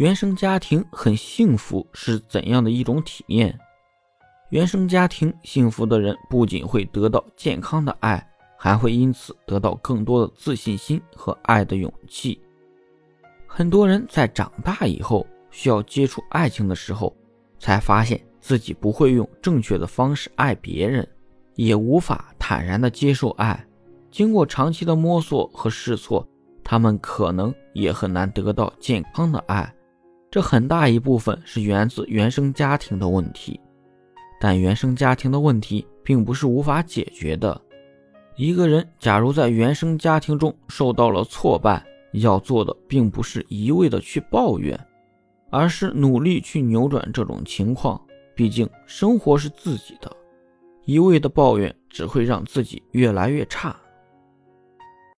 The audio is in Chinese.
原生家庭很幸福是怎样的一种体验？原生家庭幸福的人不仅会得到健康的爱，还会因此得到更多的自信心和爱的勇气。很多人在长大以后需要接触爱情的时候，才发现自己不会用正确的方式爱别人，也无法坦然的接受爱。经过长期的摸索和试错，他们可能也很难得到健康的爱。这很大一部分是源自原生家庭的问题，但原生家庭的问题并不是无法解决的。一个人假如在原生家庭中受到了挫败，要做的并不是一味的去抱怨，而是努力去扭转这种情况。毕竟生活是自己的，一味的抱怨只会让自己越来越差。